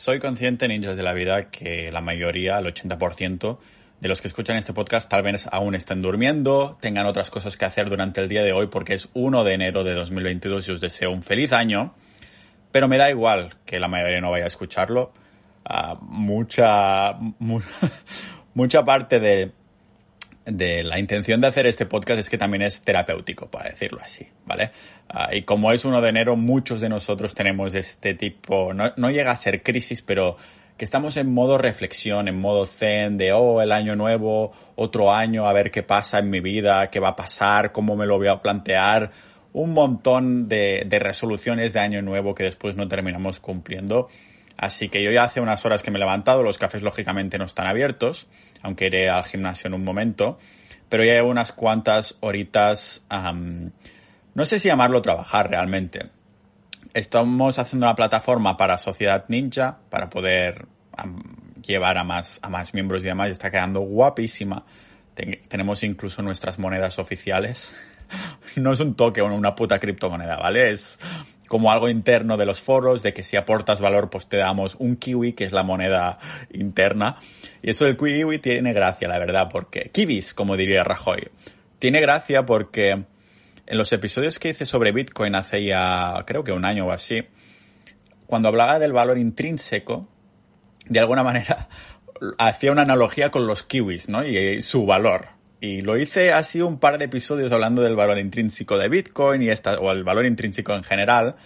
soy consciente, ninjas de la vida, que la mayoría, el 80% de los que escuchan este podcast tal vez aún estén durmiendo, tengan otras cosas que hacer durante el día de hoy porque es 1 de enero de 2022 y os deseo un feliz año. Pero me da igual que la mayoría no vaya a escucharlo. Uh, mucha, mu mucha parte de, de la intención de hacer este podcast es que también es terapéutico, para decirlo así, ¿vale? Uh, y como es 1 de enero, muchos de nosotros tenemos este tipo, no, no, llega a ser crisis, pero que estamos en modo reflexión, en modo zen, de, oh, el año nuevo, otro año, a ver qué pasa en mi vida, qué va a pasar, cómo me lo voy a plantear, un montón de, de resoluciones de año nuevo que después no terminamos cumpliendo. Así que yo ya hace unas horas que me he levantado, los cafés lógicamente no están abiertos, aunque iré al gimnasio en un momento, pero ya llevo unas cuantas horitas, no sé si llamarlo trabajar realmente. Estamos haciendo una plataforma para Sociedad Ninja, para poder llevar a más, a más miembros y demás, está quedando guapísima. Ten tenemos incluso nuestras monedas oficiales. no es un toque una puta criptomoneda, ¿vale? Es como algo interno de los foros, de que si aportas valor, pues te damos un kiwi, que es la moneda interna. Y eso del kiwi tiene gracia, la verdad, porque... Kiwis, como diría Rajoy. Tiene gracia porque en los episodios que hice sobre Bitcoin hace ya, creo que un año o así, cuando hablaba del valor intrínseco, de alguna manera hacía una analogía con los kiwis, ¿no? Y su valor. Y lo hice así un par de episodios hablando del valor intrínseco de Bitcoin y esta, o el valor intrínseco en general.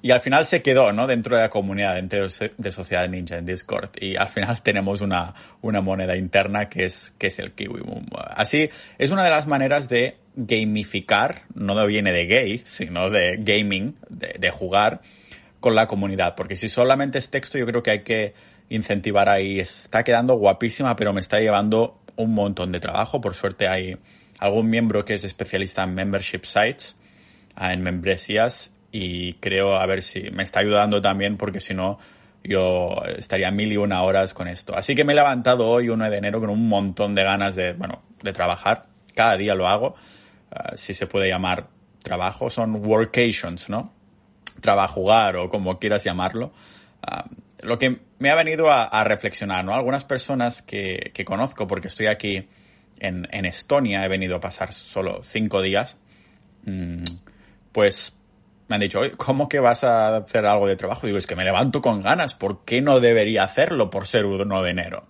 Y al final se quedó, ¿no? Dentro de la comunidad, dentro de Sociedad Ninja en Discord. Y al final tenemos una, una moneda interna que es, que es el Kiwi. Así, es una de las maneras de gamificar, no viene de gay, sino de gaming, de, de jugar con la comunidad. Porque si solamente es texto, yo creo que hay que incentivar ahí. Está quedando guapísima, pero me está llevando un montón de trabajo. Por suerte hay algún miembro que es especialista en membership sites, ah, en membresías, y creo a ver si me está ayudando también porque si no yo estaría mil y una horas con esto. Así que me he levantado hoy, 1 de enero, con un montón de ganas de, bueno, de trabajar. Cada día lo hago. Uh, si se puede llamar trabajo, son workations, ¿no? Trabajugar o como quieras llamarlo. Uh, lo que me ha venido a, reflexionar, ¿no? Algunas personas que, conozco, porque estoy aquí en, Estonia, he venido a pasar solo cinco días, mmm, pues me han dicho, ¿cómo que vas a hacer algo de trabajo? Digo, es que me levanto con ganas, ¿por qué no debería hacerlo por ser 1 de enero?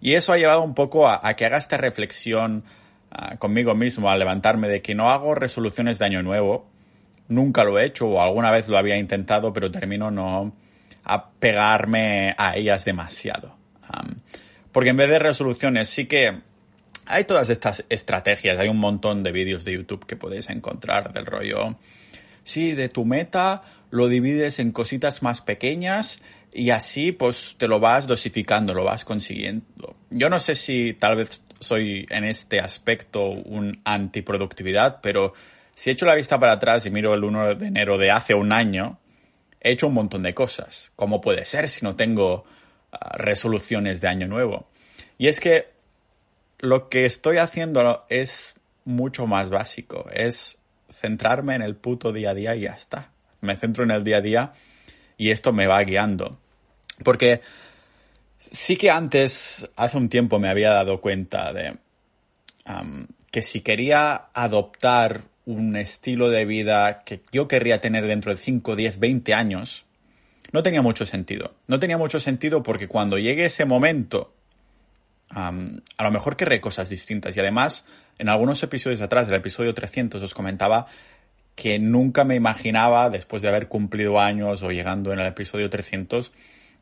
Y eso ha llevado un poco a, que haga esta reflexión uh, conmigo mismo al levantarme de que no hago resoluciones de año nuevo, nunca lo he hecho o alguna vez lo había intentado, pero termino no a pegarme a ellas demasiado. Porque en vez de resoluciones sí que hay todas estas estrategias, hay un montón de vídeos de YouTube que podéis encontrar del rollo. Sí, de tu meta lo divides en cositas más pequeñas y así pues te lo vas dosificando, lo vas consiguiendo. Yo no sé si tal vez soy en este aspecto un antiproductividad, pero si echo la vista para atrás y miro el 1 de enero de hace un año, he hecho un montón de cosas. ¿Cómo puede ser si no tengo uh, resoluciones de año nuevo? Y es que lo que estoy haciendo es mucho más básico. Es centrarme en el puto día a día y ya está. Me centro en el día a día y esto me va guiando. Porque sí que antes, hace un tiempo, me había dado cuenta de que si quería adoptar un estilo de vida que yo querría tener dentro de 5, 10, 20 años, no tenía mucho sentido. No tenía mucho sentido porque cuando llegue ese momento, a lo mejor querré cosas distintas. Y además, en algunos episodios atrás, del episodio 300, os comentaba que nunca me imaginaba, después de haber cumplido años o llegando en el episodio 300,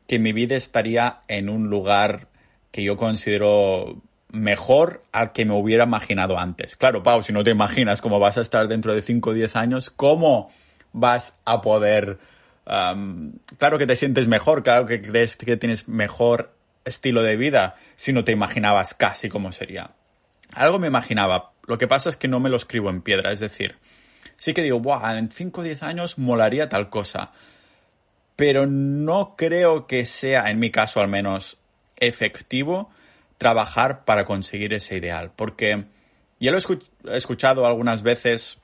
que mi vida estaría en un lugar que yo considero mejor al que me hubiera imaginado antes. Claro, Pau, si no te imaginas cómo vas a estar dentro de 5 o 10 años, ¿cómo vas a poder... Claro que te sientes mejor, claro que crees que tienes mejor estilo de vida si no te imaginabas casi cómo sería. Algo me imaginaba, lo que pasa es que no me lo escribo en piedra, es decir, sí que digo, Buah, en 5 o 10 años molaría tal cosa, pero no creo que sea, en mi caso al menos, efectivo trabajar para conseguir ese ideal. Porque ya lo he escuchado algunas veces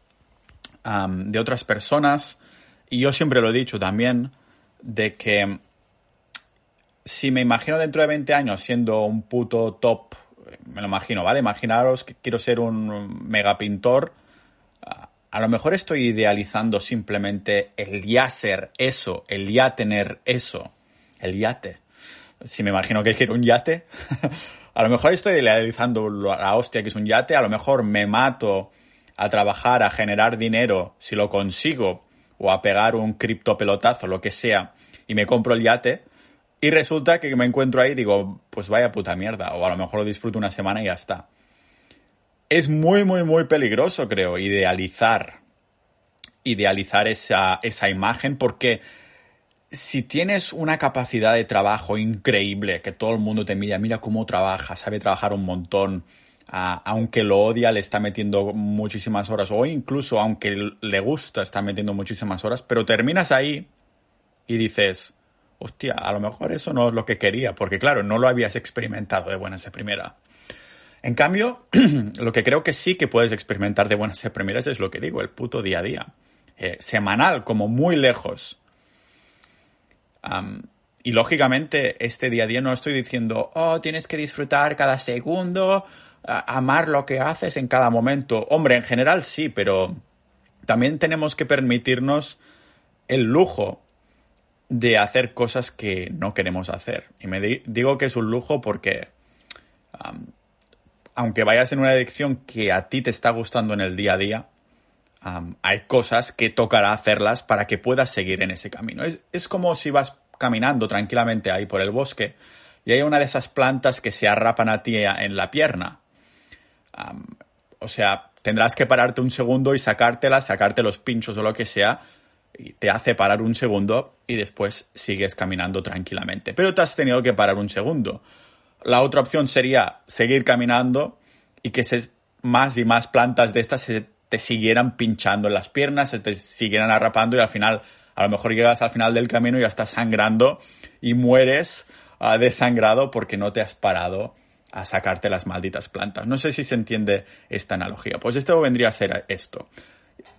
de otras personas y yo siempre lo he dicho también, de que si me imagino dentro de 20 años siendo un puto top, me lo imagino, ¿vale? Imaginaros que quiero ser un mega pintor. A lo mejor estoy idealizando simplemente el ya ser eso, el ya tener eso, el yate. Si me imagino que quiero un yate, a lo mejor estoy idealizando la hostia que es un yate, a lo mejor me mato a trabajar, a generar dinero, si lo consigo, o a pegar un cripto pelotazo, lo que sea, y me compro el yate, y resulta que me encuentro ahí y digo, pues vaya puta mierda, o a lo mejor lo disfruto una semana y ya está. Es muy, muy, muy peligroso, creo, idealizar, idealizar esa, esa imagen, porque si tienes una capacidad de trabajo increíble, que todo el mundo te mira, mira cómo trabaja, sabe trabajar un montón, aunque lo odia, le está metiendo muchísimas horas, o incluso aunque le gusta, está metiendo muchísimas horas, pero terminas ahí y dices, hostia, a lo mejor eso no es lo que quería, porque claro, no lo habías experimentado de buenas de primera. En cambio, lo que creo que sí que puedes experimentar de buenas de primeras es lo que digo, el puto día a día. Eh, semanal, como muy lejos. Y lógicamente, este día a día no estoy diciendo, oh, tienes que disfrutar cada segundo, amar lo que haces en cada momento. Hombre, en general sí, pero también tenemos que permitirnos el lujo de hacer cosas que no queremos hacer. Y me digo que es un lujo porque aunque vayas en una dirección que a ti te está gustando en el día a día, hay cosas que tocará hacerlas para que puedas seguir en ese camino. Es, es, como si vas caminando tranquilamente ahí por el bosque y hay una de esas plantas que se arrapan a ti en la pierna. o sea, tendrás que pararte un segundo y sacártelas, sacarte los pinchos o lo que sea, y te hace parar un segundo y después sigues caminando tranquilamente. Pero te has tenido que parar un segundo. La otra opción sería seguir caminando y que más y más plantas de estas se te siguieran pinchando en las piernas, se te siguieran arrapando y al final, a lo mejor llegas al final del camino y ya estás sangrando y mueres uh, desangrado porque no te has parado a sacarte las malditas plantas. No sé si se entiende esta analogía. Pues esto vendría a ser esto.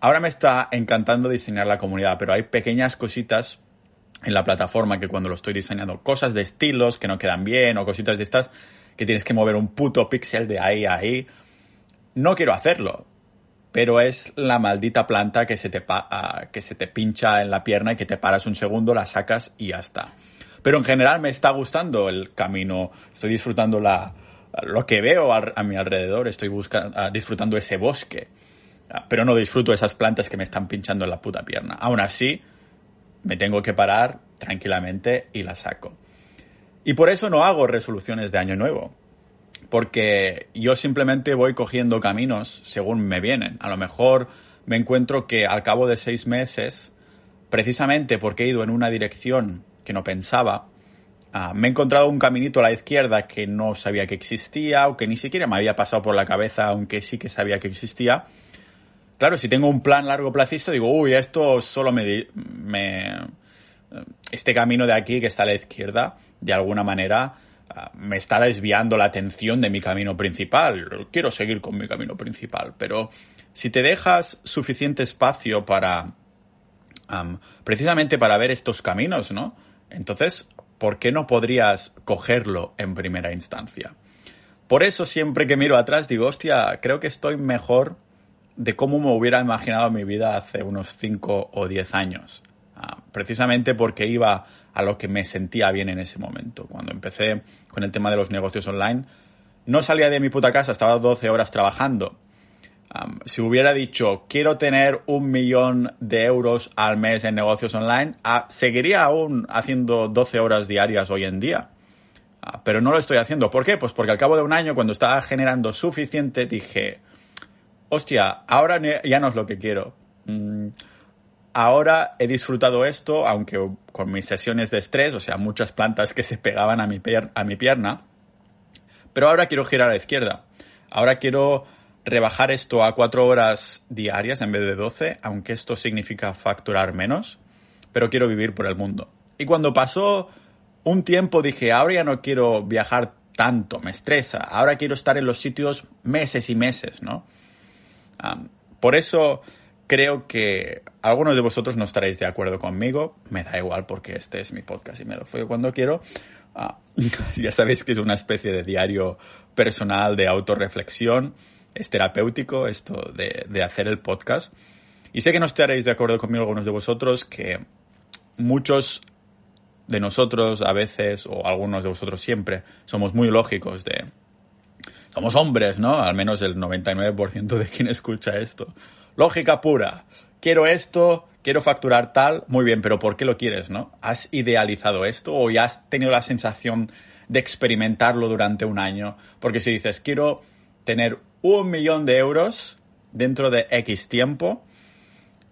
Ahora me está encantando diseñar la comunidad, pero hay pequeñas cositas en la plataforma que cuando lo estoy diseñando, cosas de estilos que no quedan bien o cositas de estas que tienes que mover un puto píxel de ahí a ahí. No quiero hacerlo, pero es la maldita planta que se, te que se te pincha en la pierna y que te paras un segundo, la sacas y ya está. Pero en general me está gustando el camino, estoy disfrutando la, lo que veo a, mi alrededor, estoy buscando, disfrutando ese bosque pero no disfruto esas plantas que me están pinchando en la puta pierna. Aún así, me tengo que parar tranquilamente y las saco. Y por eso no hago resoluciones de año nuevo. Porque yo simplemente voy cogiendo caminos según me vienen. A lo mejor me encuentro que al cabo de seis meses, precisamente porque he ido en una dirección que no pensaba, ah, me he encontrado un caminito a la izquierda que no sabía que existía o que ni siquiera me había pasado por la cabeza, aunque sí que sabía que existía Claro, si tengo un plan largo plazo, digo, uy, esto solo me, Este camino de aquí que está a la izquierda, de alguna manera, me está desviando la atención de mi camino principal. Quiero seguir con mi camino principal, pero si te dejas suficiente espacio para... precisamente para ver estos caminos, ¿no? Entonces, ¿por qué no podrías cogerlo en primera instancia? Por eso siempre que miro atrás digo, hostia, creo que estoy mejor de cómo me hubiera imaginado mi vida hace unos 5 o 10 años. Ah, precisamente porque iba a lo que me sentía bien en ese momento. Cuando empecé con el tema de los negocios online, no salía de mi puta casa, estaba 12 horas trabajando. si hubiera dicho, quiero tener un millón de euros al mes en negocios online, seguiría aún haciendo 12 horas diarias hoy en día. Pero no lo estoy haciendo. ¿Por qué? Pues porque al cabo de un año, cuando estaba generando suficiente, dije, hostia, ahora ya no es lo que quiero. Mm, ahora he disfrutado esto, aunque con mis sesiones de estrés, o sea, muchas plantas que se pegaban a mi, a mi pierna, pero ahora quiero girar a la izquierda. Ahora quiero rebajar esto a cuatro horas diarias en vez de doce, aunque esto significa facturar menos, pero quiero vivir por el mundo. Y cuando pasó un tiempo dije, ahora ya no quiero viajar tanto, me estresa, ahora quiero estar en los sitios meses y meses, ¿no? por eso creo que algunos de vosotros no estaréis de acuerdo conmigo. Me da igual porque este es mi podcast y me lo fue cuando quiero. Ah, ya sabéis que es una especie de diario personal de autorreflexión. Es terapéutico esto de, de hacer el podcast. Y sé que no estaréis de acuerdo conmigo algunos de vosotros que muchos de nosotros a veces, o algunos de vosotros siempre, somos muy lógicos de... Somos hombres, ¿no? Al menos el 99% de quien escucha esto. Lógica pura. Quiero esto, quiero facturar tal, muy bien, pero ¿por qué lo quieres, no? ¿Has idealizado esto o ya has tenido la sensación de experimentarlo durante un año? Porque si dices, quiero tener un millón de euros dentro de X tiempo,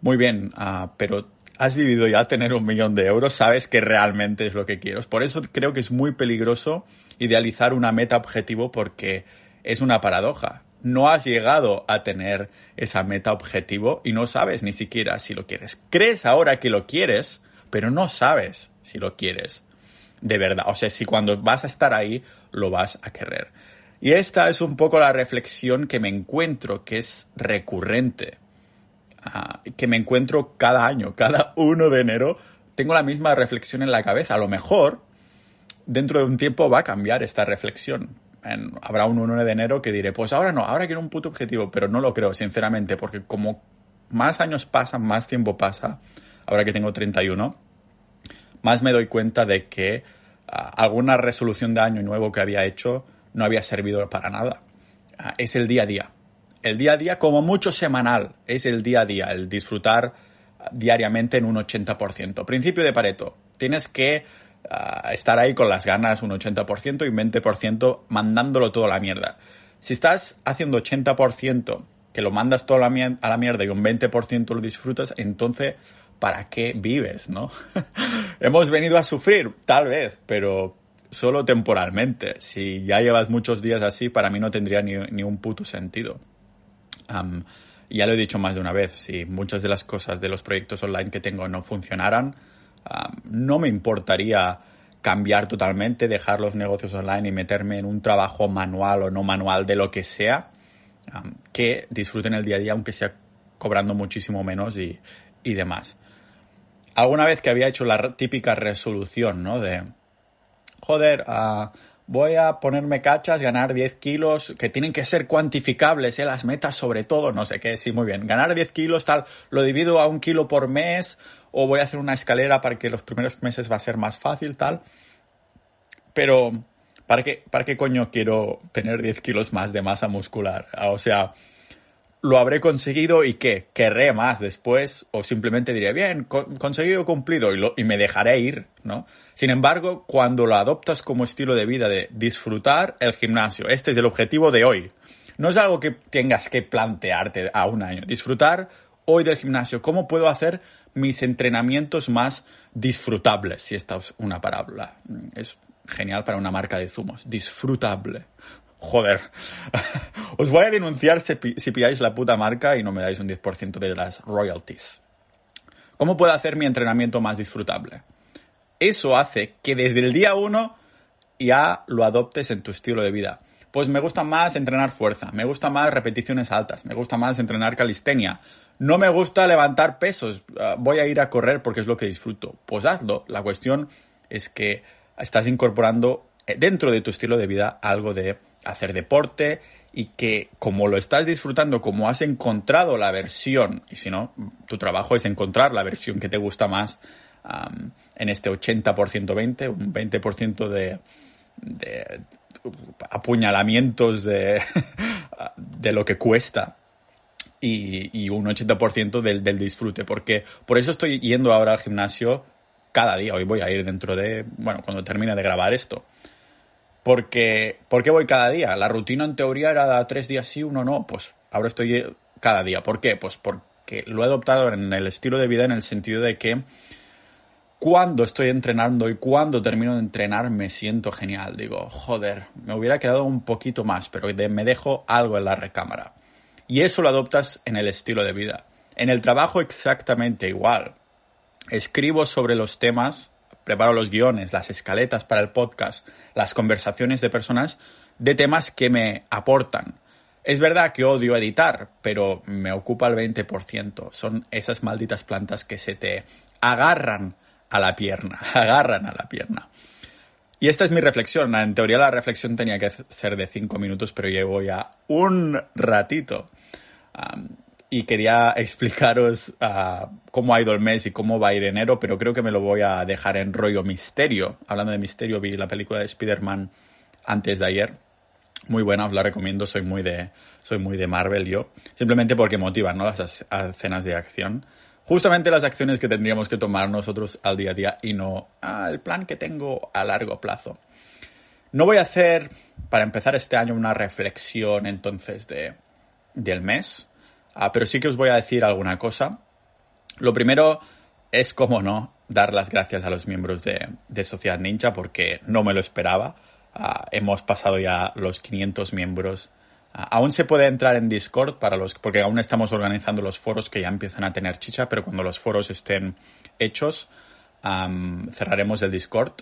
muy bien, uh, pero has vivido ya tener un millón de euros, sabes que realmente es lo que quieres. Por eso creo que es muy peligroso idealizar una meta objetivo porque es una paradoja. No has llegado a tener esa meta objetivo y no sabes ni siquiera si lo quieres. Crees ahora que lo quieres, pero no sabes si lo quieres de verdad. O sea, si cuando vas a estar ahí, lo vas a querer. Y esta es un poco la reflexión que me encuentro, que es recurrente que me encuentro cada año, cada 1 de enero, tengo la misma reflexión en la cabeza. A lo mejor, dentro de un tiempo va a cambiar esta reflexión. Habrá un 1 de enero que diré, pues ahora no, ahora quiero un puto objetivo, pero no lo creo, sinceramente, porque como más años pasan, más tiempo pasa, ahora que tengo 31, más me doy cuenta de que ah, alguna resolución de año nuevo que había hecho no había servido para nada. Ah, es el día a día el día a día, como mucho semanal, es el día a día, el disfrutar diariamente en un 80%. Principio de Pareto. Tienes que ah, estar ahí con las ganas un 80% y un 20% mandándolo todo a la mierda. Si estás haciendo 80%, que lo mandas todo a la mierda y un 20% lo disfrutas, entonces, ¿para qué vives, no? Hemos venido a sufrir, tal vez, pero solo temporalmente. Si ya llevas muchos días así, para mí no tendría ni, ni un puto sentido ya lo he dicho más de una vez, si muchas de las cosas de los proyectos online que tengo no funcionaran, no me importaría cambiar totalmente, dejar los negocios online y meterme en un trabajo manual o no manual de lo que sea, que disfruten el día a día, aunque sea cobrando muchísimo menos y, y demás. Alguna vez que había hecho la típica resolución, ¿no? De, joder, uh, voy a ponerme cachas, ganar 10 kilos, que tienen que ser cuantificables, ¿eh? las metas sobre todo, no sé qué, sí, muy bien, ganar 10 kilos, tal, lo divido a un kilo por mes, o voy a hacer una escalera para que los primeros meses va a ser más fácil, tal. Pero, ¿para qué, para qué coño quiero tener 10 kilos más de masa muscular? O sea, lo habré conseguido y qué, querré más después o simplemente diré, bien, conseguido, cumplido y, y me dejaré ir, ¿no? Sin embargo, cuando lo adoptas como estilo de vida de disfrutar el gimnasio, este es el objetivo de hoy. No es algo que tengas que plantearte a un año. Disfrutar hoy del gimnasio. ¿Cómo puedo hacer mis entrenamientos más disfrutables? Si esta es una parábola. Es genial para una marca de zumos. Disfrutable. Joder. Os voy a denunciar si, pilláis la puta marca y no me dais un 10% de las royalties. ¿Cómo puedo hacer mi entrenamiento más disfrutable? Eso hace que desde el día uno ya lo adoptes en tu estilo de vida. Pues me gusta más entrenar fuerza, me gusta más repeticiones altas, me gusta más entrenar calistenia. No me gusta levantar pesos, ah, voy a ir a correr porque es lo que disfruto. Pues hazlo. La cuestión es que estás incorporando eh, dentro de tu estilo de vida algo de hacer deporte y que como lo estás disfrutando, como has encontrado la versión, y si no, tu trabajo es encontrar la versión que te gusta más en este 80% 20, un 20% de, de apuñalamientos de, de lo que cuesta y, un 80% del, del, disfrute. Porque por eso estoy yendo ahora al gimnasio cada día. Hoy voy a ir dentro de, bueno, cuando termine de grabar esto. Porque, ¿Por qué voy cada día? La rutina en teoría era tres días sí, uno no. Pues ahora estoy cada día. ¿Por qué? Pues porque lo he adoptado en el estilo de vida en el sentido de que cuando estoy entrenando y cuando termino de entrenar me siento genial. Digo, joder, me hubiera quedado un poquito más, pero me dejo algo en la recámara. Y eso lo adoptas en el estilo de vida. En el trabajo exactamente igual. Escribo sobre los temas, preparo los guiones, las escaletas para el podcast, las conversaciones de personas de temas que me aportan. Es verdad que odio editar, pero me ocupa el 20%. Son esas malditas plantas que se te agarran a la pierna, agarran a la pierna. Y esta es mi reflexión. En teoría la reflexión tenía que ser de cinco minutos, pero llevo ya un ratito. y quería explicaros uh, cómo ha ido el mes y cómo va a ir enero, pero creo que me lo voy a dejar en rollo misterio. Hablando de misterio, vi la película de Spider-Man antes de ayer. Muy buena, os la recomiendo. Soy muy de, soy muy de Marvel yo. Simplemente porque motivan ¿no? las escenas de acción justamente las acciones que tendríamos que tomar nosotros al día a día y no el plan que tengo a largo plazo. No voy a hacer, para empezar este año, una reflexión entonces de, del mes, ah, pero sí que os voy a decir alguna cosa. Lo primero es, como no, dar las gracias a los miembros de, de Sociedad Ninja porque no me lo esperaba. Ah, hemos pasado ya los 500 miembros Aún se puede entrar en Discord para los, porque aún estamos organizando los foros que ya empiezan a tener chicha, pero cuando los foros estén hechos, cerraremos el Discord.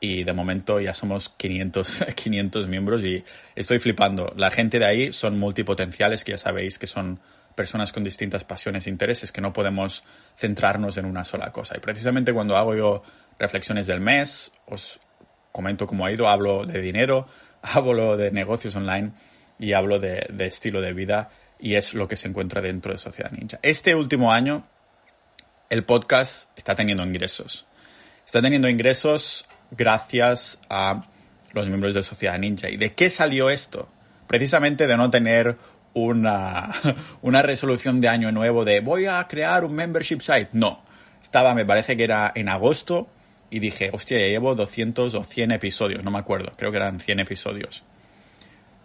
Y de momento ya somos 500, 500 miembros y estoy flipando. La gente de ahí son multipotenciales, que ya sabéis que son personas con distintas pasiones e intereses, que no podemos centrarnos en una sola cosa. Y precisamente cuando hago yo reflexiones del mes, os comento cómo ha ido, hablo de dinero, hablo de negocios online y hablo de, estilo de vida y es lo que se encuentra dentro de Sociedad Ninja. Este último año el podcast está teniendo ingresos. Está teniendo ingresos gracias a los miembros de Sociedad Ninja. ¿Y de qué salió esto? Precisamente de no tener una, una resolución de año nuevo de voy a crear un membership site. No. Estaba, me parece que era en agosto y dije, hostia, llevo 200 o 100 episodios, no me acuerdo, creo que eran 100 episodios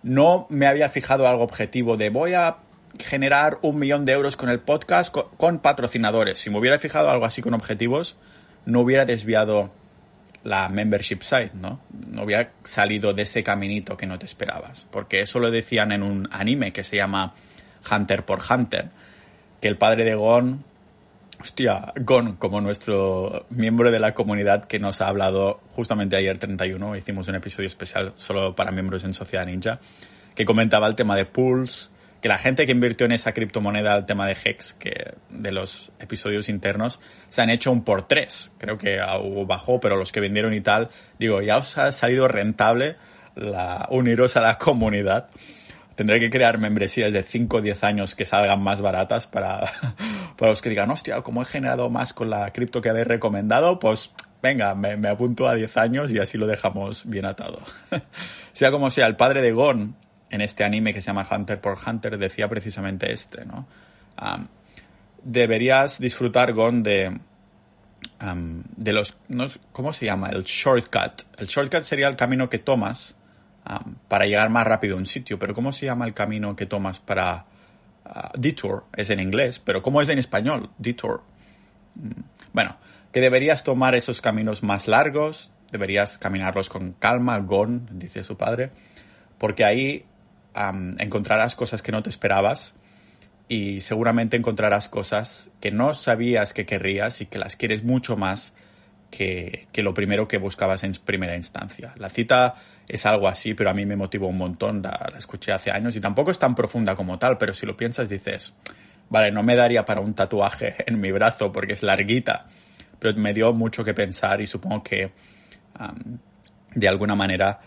no me había fijado algo objetivo de voy a generar un millón de euros con el podcast con, patrocinadores. Si me hubiera fijado algo así con objetivos, no hubiera desviado la membership site, ¿no? No hubiera salido de ese caminito que no te esperabas. Porque eso lo decían en un anime que se llama Hunter por Hunter, que el padre de Gon, hostia, Gon, como nuestro miembro de la comunidad que nos ha hablado justamente ayer 31, hicimos un episodio especial solo para miembros en Sociedad Ninja, que comentaba el tema de pools, que la gente que invirtió en esa criptomoneda, el tema de Hex, que de los episodios internos, se han hecho un por tres. Creo que bajó, pero los que vendieron y tal, digo, ya os ha salido rentable la, uniros a la comunidad. Tendré que crear membresías de 5 o 10 años que salgan más baratas para, para los que digan, hostia, como he generado más con la cripto que habéis recomendado, pues venga, me, apunto a 10 años y así lo dejamos bien atado. sea como sea, el padre de Gon, en este anime que se llama Hunter por Hunter, decía precisamente este, ¿no? deberías disfrutar, Gon, de, de los... ¿Cómo se llama? El shortcut. El shortcut sería el camino que tomas para llegar más rápido a un sitio. Pero ¿cómo se llama el camino que tomas para... Uh, detour es en inglés, pero ¿cómo es en español? Detour. Mm, bueno, que deberías tomar esos caminos más largos, deberías caminarlos con calma, gon, dice su padre, porque ahí encontrarás cosas que no te esperabas y seguramente encontrarás cosas que no sabías que querrías y que las quieres mucho más que, lo primero que buscabas en primera instancia. La cita es algo así, pero a mí me motivó un montón, la, escuché hace años y tampoco es tan profunda como tal, pero si lo piensas dices, vale, no me daría para un tatuaje en mi brazo porque es larguita, pero me dio mucho que pensar y supongo que de alguna manera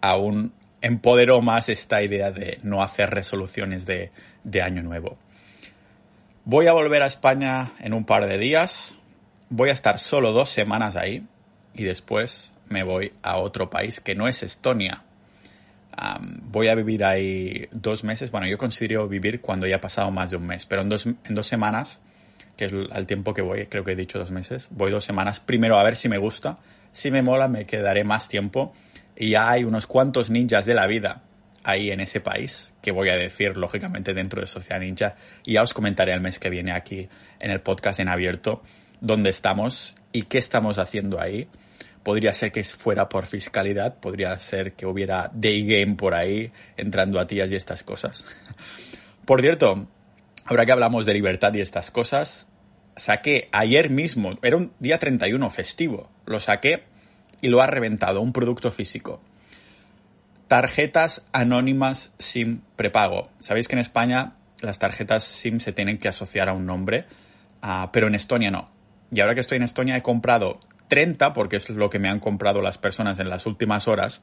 aún empoderó más esta idea de no hacer resoluciones de año nuevo. Voy a volver a España en un par de días, voy a estar solo dos semanas ahí y después me voy a otro país que no es Estonia. voy a vivir ahí dos meses. Bueno, yo considero vivir cuando ya ha pasado más de un mes, pero en dos, en dos semanas, que es el tiempo que voy, creo que he dicho dos meses, voy dos semanas primero a ver si me gusta. Si me mola, me quedaré más tiempo. Y ya hay unos cuantos ninjas de la vida ahí en ese país, que voy a decir lógicamente dentro de Sociedad Ninja. Y ya os comentaré el mes que viene aquí en el podcast en abierto dónde estamos y qué estamos haciendo ahí podría ser que fuera por fiscalidad, podría ser que hubiera day game por ahí entrando a tías y estas cosas. por cierto, ahora que hablamos de libertad y estas cosas, saqué ayer mismo, era un día 31 festivo, lo saqué y lo ha reventado, un producto físico. Tarjetas anónimas SIM prepago. Sabéis que en España las tarjetas SIM se tienen que asociar a un nombre, ah, pero en Estonia no. Y ahora que estoy en Estonia he comprado 30 porque es lo que me han comprado las personas en las últimas horas.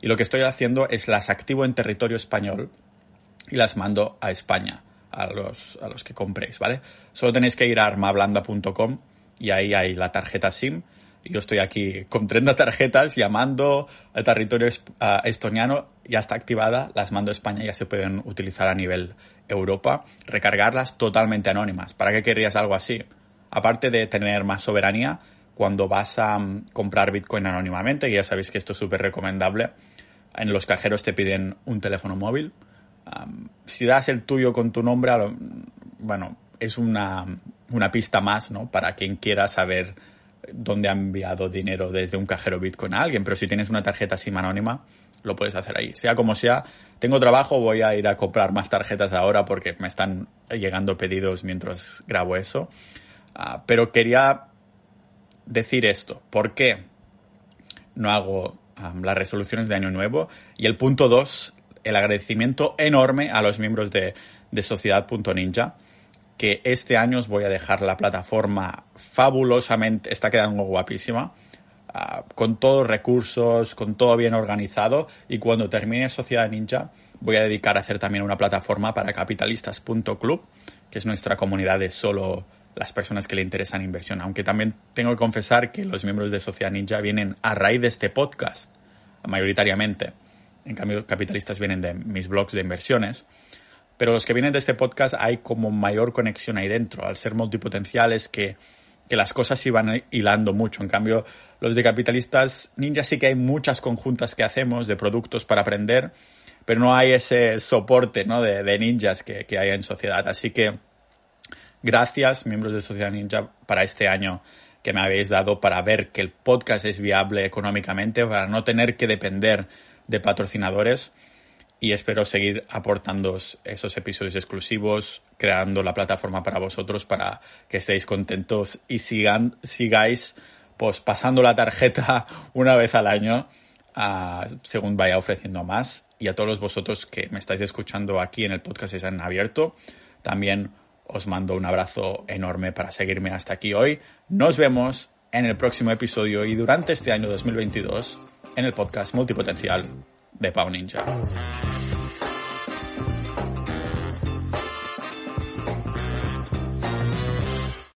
Y lo que estoy haciendo es las activo en territorio español y las mando a España, a los, a los que compréis, ¿vale? Solo tenéis que ir a armablanda.com y ahí hay la tarjeta SIM. Yo estoy aquí con 30 tarjetas llamando al territorio estoniano, ya está activada, las mando a España, ya se pueden utilizar a nivel Europa, recargarlas totalmente anónimas. ¿Para qué querrías algo así? Aparte de tener más soberanía, cuando vas a mm, comprar Bitcoin anónimamente, y ya sabéis que esto es súper recomendable, en los cajeros te piden un teléfono móvil. si das el tuyo con tu nombre, bueno, es una, una pista más, ¿no? Para quien quiera saber dónde ha enviado dinero desde un cajero Bitcoin a alguien, pero si tienes una tarjeta SIM anónima, lo puedes hacer ahí. Sea como sea, tengo trabajo, voy a ir a comprar más tarjetas ahora porque me están llegando pedidos mientras grabo eso. Ah, pero quería decir esto. ¿Por qué no hago las resoluciones de Año Nuevo? Y el punto dos, el agradecimiento enorme a los miembros de, de Sociedad.ninja, que este año os voy a dejar la plataforma fabulosamente, está quedando guapísima, ah, con todos recursos, con todo bien organizado, y cuando termine Sociedad Ninja voy a dedicar a hacer también una plataforma para capitalistas.club, que es nuestra comunidad de solo las personas que le interesan inversión. Aunque también tengo que confesar que los miembros de Sociedad Ninja vienen a raíz de este podcast, mayoritariamente. En cambio, capitalistas vienen de mis blogs de inversiones. Pero los que vienen de este podcast hay como mayor conexión ahí dentro. Al ser multipotenciales, que, que las cosas van hilando mucho. En cambio, los de capitalistas ninja sí que hay muchas conjuntas que hacemos de productos para aprender, pero no hay ese soporte ¿no? de, de ninjas que, que hay en sociedad. Así que Gracias, miembros de Sociedad Ninja, para este año que me habéis dado para ver que el podcast es viable económicamente, para no tener que depender de patrocinadores. Y espero seguir aportando esos episodios exclusivos, creando la plataforma para vosotros para que estéis contentos y sigan, sigáis pues pasando la tarjeta una vez al año según vaya ofreciendo más. Y a todos vosotros que me estáis escuchando aquí en el podcast en abierto, también os mando un abrazo enorme para seguirme hasta aquí hoy. Nos vemos en el próximo episodio y durante este año 2022 en el podcast multipotencial de Pau Ninja.